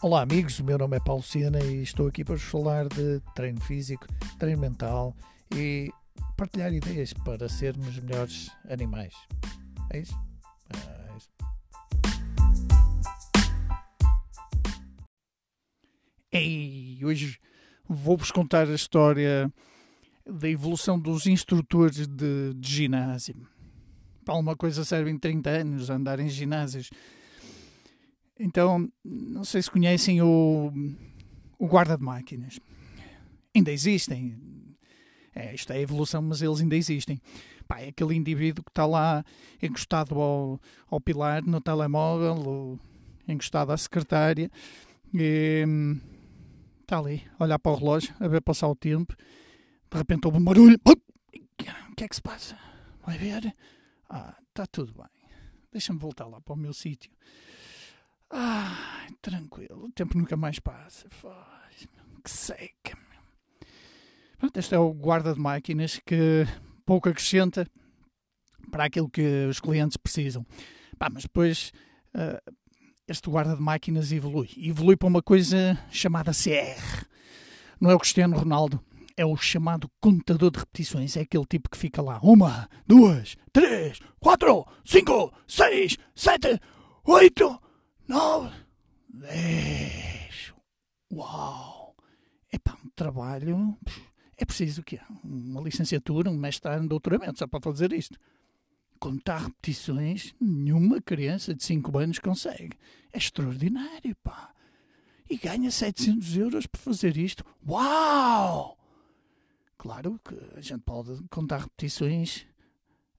Olá amigos, o meu nome é Paulo Sena e estou aqui para vos falar de treino físico, treino mental e partilhar ideias para sermos melhores animais. É isso? É isso. E hoje vou-vos contar a história da evolução dos instrutores de, de ginásio. Para alguma coisa servem 30 anos a andar em ginásios então, não sei se conhecem o, o guarda de máquinas. Ainda existem. É, isto é evolução, mas eles ainda existem. Pá, é aquele indivíduo que está lá encostado ao, ao pilar no telemóvel, encostado à secretária, e está ali, a olhar para o relógio, a ver passar o tempo. De repente houve um barulho. O que é que se passa? Vai ver? Ah, está tudo bem. Deixa-me voltar lá para o meu sítio. Ah, tranquilo, o tempo nunca mais passa. que seca. Pronto, este é o guarda de máquinas que pouco acrescenta para aquilo que os clientes precisam. Pá, mas depois uh, este guarda de máquinas evolui. Evolui para uma coisa chamada CR. Não é o Cristiano Ronaldo, é o chamado contador de repetições. É aquele tipo que fica lá. Uma, duas, três, quatro, cinco, seis, sete, oito nove, dez. Uau! É para um trabalho. É preciso o quê? Uma licenciatura, um mestrado, um doutoramento só para fazer isto. Contar repetições, nenhuma criança de 5 anos consegue. É extraordinário, pá. E ganha 700 euros por fazer isto. Uau! Claro que a gente pode contar repetições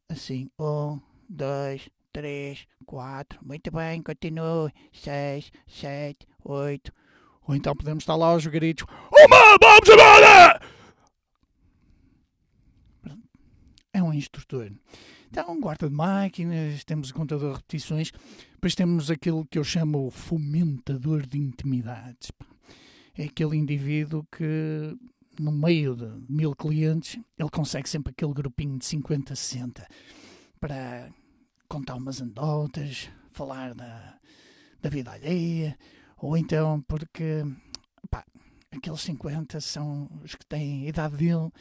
assim. Um, dois, três, quatro, muito bem, continue, seis, sete, oito. Ou então podemos estar lá aos gritos: Uma, vamos embora! É um instrutor. Então, um guarda de máquinas, temos o contador de repetições, depois temos aquilo que eu chamo o fomentador de intimidades. É aquele indivíduo que, no meio de mil clientes, ele consegue sempre aquele grupinho de 50, 60 para contar umas anedotas, falar da, da vida alheia, ou então porque pá, aqueles 50 são os que têm a idade dele,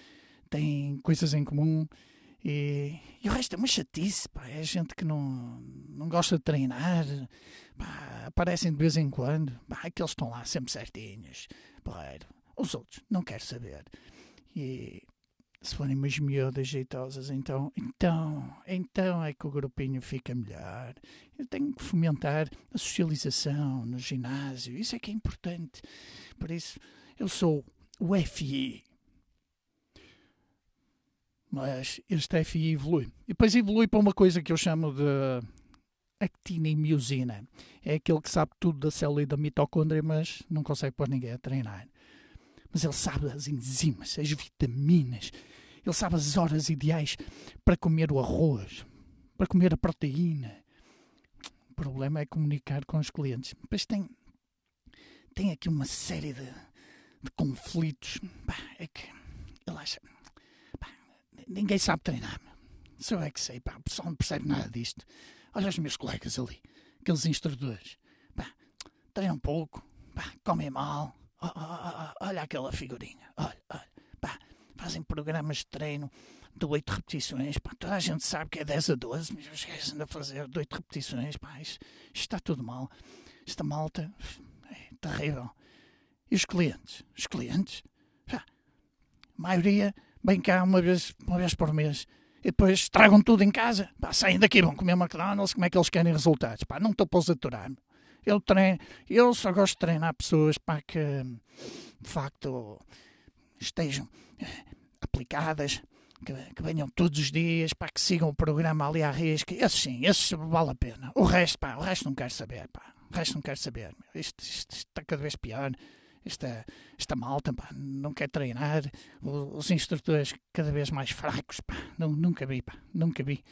têm coisas em comum. E, e o resto é uma chatice, pá. é gente que não, não gosta de treinar, pá, aparecem de vez em quando, pá, aqueles estão lá sempre certinhos, porreiro. Os outros não quero saber. E se forem umas miúdas jeitosas, então, então, então é que o grupinho fica melhor. Eu tenho que fomentar a socialização no ginásio, isso é que é importante. Por isso, eu sou o FI. Mas este FI evolui. E depois evolui para uma coisa que eu chamo de actina e miosina. É aquele que sabe tudo da célula e da mitocôndria, mas não consegue pôr ninguém a treinar mas ele sabe as enzimas, as vitaminas, ele sabe as horas ideais para comer o arroz, para comer a proteína. O problema é comunicar com os clientes. Depois tem, tem aqui uma série de, de conflitos. é que ele acha. ninguém sabe treinar. Só é que sei, pá, o pessoal não percebe nada disto. Olha os meus colegas ali, aqueles instrutores. Pá, treinam pouco, pá, comem mal, olha aquela figurinha, olha, olha, pá, fazem programas de treino de 8 repetições, pá, toda a gente sabe que é 10 a 12, mas os gajos andam a fazer de 8 repetições, pá, isto, está tudo mal. Esta malta é terrível. E os clientes? Os clientes? A maioria vem cá uma vez, uma vez por mês e depois tragam tudo em casa. Pá, saem daqui, vão comer McDonald's, como é que eles querem resultados? Pá, não estou para os aturar. -me. Eu, treino, eu só gosto de treinar pessoas para que, de facto, estejam eh, aplicadas, que, que, venham todos os dias, para que sigam o programa ali à risca. Esse sim, esse vale a pena. O resto, pá, o resto não quero saber, pá. O resto não quero saber. Isto, isto, está cada vez pior. Esta, esta malta pá, não quer treinar. Os instrutores cada vez mais fracos. Pá. Não, nunca vi, pá. Nunca vi.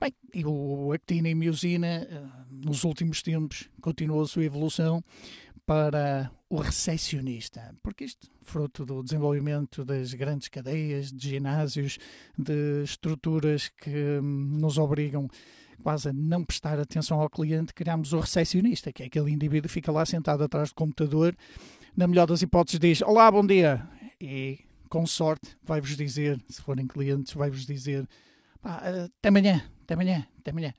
Bem, e o actina e miosina, eh, nos últimos tempos, continuou a sua evolução para o recepcionista, porque isto, fruto do desenvolvimento das grandes cadeias de ginásios, de estruturas que hum, nos obrigam quase a não prestar atenção ao cliente, criamos o recepcionista, que é aquele indivíduo que fica lá sentado atrás do computador, na melhor das hipóteses diz, olá, bom dia, e com sorte vai-vos dizer, se forem clientes, vai-vos dizer, até amanhã, até amanhã, até amanhã.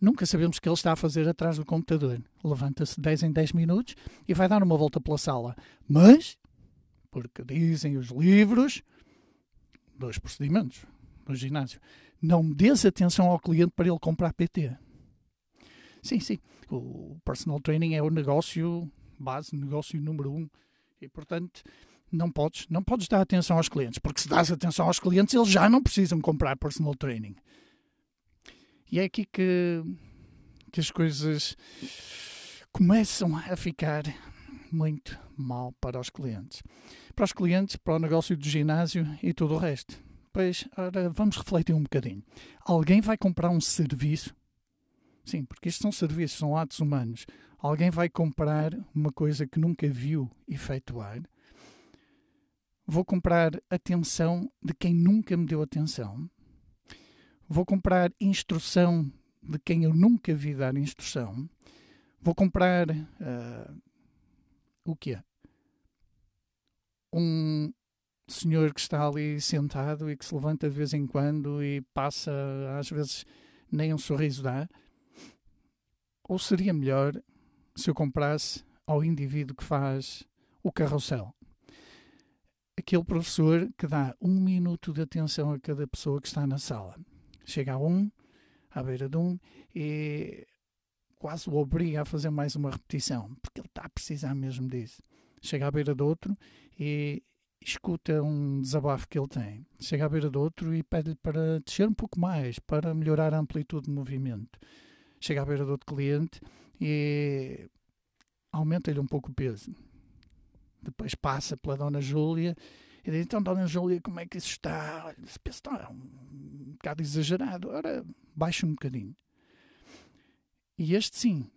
Nunca sabemos o que ele está a fazer atrás do computador. Levanta-se 10 em 10 minutos e vai dar uma volta pela sala. Mas, porque dizem os livros, dois procedimentos no ginásio. Não dês atenção ao cliente para ele comprar PT. Sim, sim. O personal training é o negócio base, negócio número um. E, portanto, não podes, não podes dar atenção aos clientes, porque se dás atenção aos clientes, eles já não precisam comprar personal training. E é aqui que, que as coisas começam a ficar muito mal para os clientes. Para os clientes, para o negócio do ginásio e tudo o resto. Pois, ora, vamos refletir um bocadinho. Alguém vai comprar um serviço? Sim, porque isto são serviços, são atos humanos. Alguém vai comprar uma coisa que nunca viu efetuar? Vou comprar atenção de quem nunca me deu atenção? Vou comprar instrução de quem eu nunca vi dar instrução. Vou comprar uh, o quê? Um senhor que está ali sentado e que se levanta de vez em quando e passa, às vezes, nem um sorriso dá. Ou seria melhor se eu comprasse ao indivíduo que faz o carrossel? Aquele professor que dá um minuto de atenção a cada pessoa que está na sala chega a um, à beira de um, e quase o obriga a fazer mais uma repetição, porque ele está a precisar mesmo disso. Chega à beira do outro e escuta um desabafo que ele tem. Chega à beira do outro e pede-lhe para descer um pouco mais, para melhorar a amplitude de movimento. Chega à beira do outro cliente e aumenta-lhe um pouco o peso. Depois passa pela Dona Júlia e diz, então, Dona Júlia, como é que isso está? Olha, esse peso está um bocado exagerado. Ora, baixa um bocadinho. E este sim,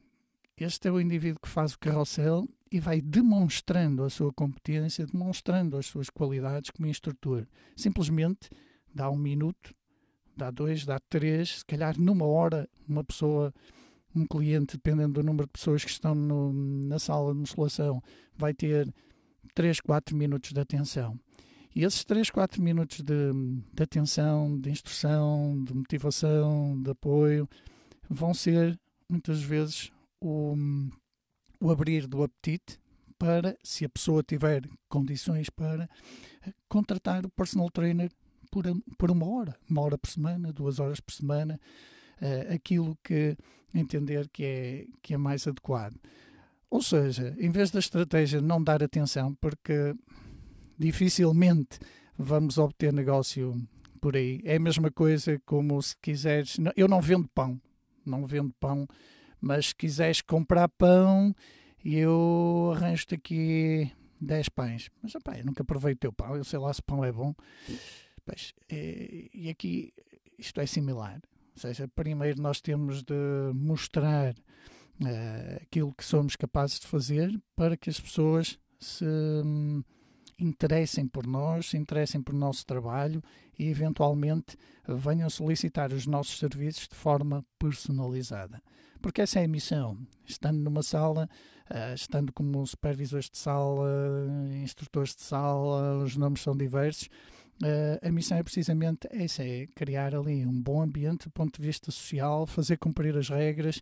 este é o indivíduo que faz o carrossel e vai demonstrando a sua competência, demonstrando as suas qualidades como instrutor. Simplesmente dá um minuto, dá dois, dá três, se calhar numa hora, uma pessoa, um cliente, dependendo do número de pessoas que estão no, na sala de musculação, vai ter 3, 4 minutos de atenção. E esses 3, 4 minutos de, de atenção, de instrução, de motivação, de apoio, vão ser muitas vezes o, o abrir do apetite para, se a pessoa tiver condições para, contratar o personal trainer por, por uma hora, uma hora por semana, duas horas por semana, uh, aquilo que entender que é, que é mais adequado. Ou seja, em vez da estratégia não dar atenção, porque dificilmente vamos obter negócio por aí. É a mesma coisa como se quiseres. Eu não vendo pão, não vendo pão, mas se quiseres comprar pão, eu arranjo-te aqui 10 pães. Mas eu nunca provei o teu pão, eu sei lá se pão é bom. Pois, e, e aqui isto é similar. Ou seja, primeiro nós temos de mostrar uh, aquilo que somos capazes de fazer para que as pessoas se um, interessem por nós, se interessem por nosso trabalho e eventualmente venham solicitar os nossos serviços de forma personalizada. Porque essa é a missão. Estando numa sala, uh, estando como supervisores de sala, instrutores de sala, os nomes são diversos, Uh, a missão é precisamente essa: é criar ali um bom ambiente do ponto de vista social, fazer cumprir as regras,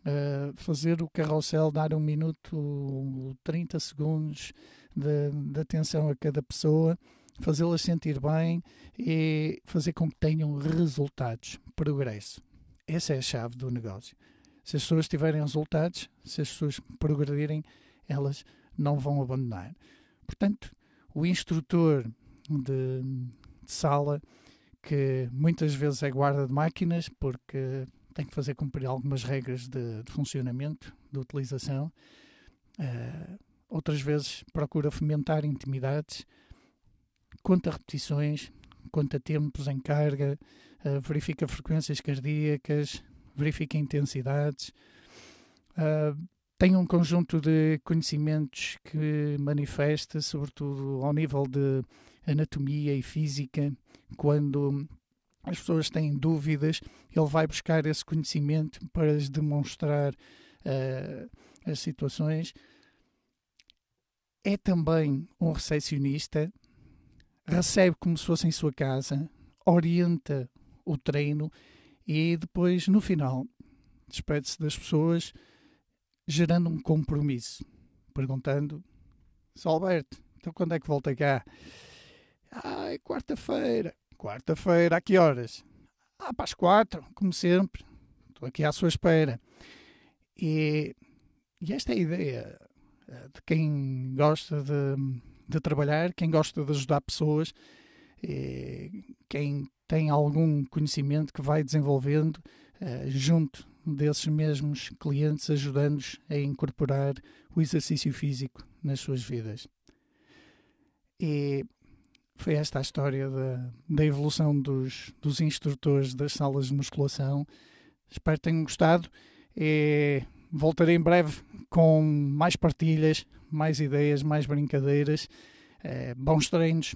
uh, fazer o carrossel dar um minuto, 30 segundos de, de atenção a cada pessoa, fazê-las sentir bem e fazer com que tenham resultados, progresso. Essa é a chave do negócio. Se as pessoas tiverem resultados, se as pessoas progredirem, elas não vão abandonar. Portanto, o instrutor de, de sala, que muitas vezes é guarda de máquinas, porque tem que fazer cumprir algumas regras de, de funcionamento, de utilização. Uh, outras vezes procura fomentar intimidades, conta repetições, conta tempos em carga, uh, verifica frequências cardíacas, verifica intensidades. Uh, tem um conjunto de conhecimentos que manifesta, sobretudo ao nível de anatomia e física, quando as pessoas têm dúvidas, ele vai buscar esse conhecimento para lhes demonstrar uh, as situações. É também um recepcionista, recebe como se fosse em sua casa, orienta o treino e depois, no final, despede-se das pessoas gerando um compromisso, perguntando: Alberto, então quando é que volta cá? Ah, é quarta-feira. Quarta-feira, a que horas? Ah, para as quatro, como sempre. Estou aqui à sua espera. E, e esta é a ideia eh, de quem gosta de, de trabalhar, quem gosta de ajudar pessoas, quem tem algum conhecimento que vai desenvolvendo uh, junto desses mesmos clientes, ajudando-os a incorporar o exercício físico nas suas vidas. E foi esta a história da, da evolução dos, dos instrutores das salas de musculação. Espero que tenham gostado. E voltarei em breve com mais partilhas, mais ideias, mais brincadeiras, eh, bons treinos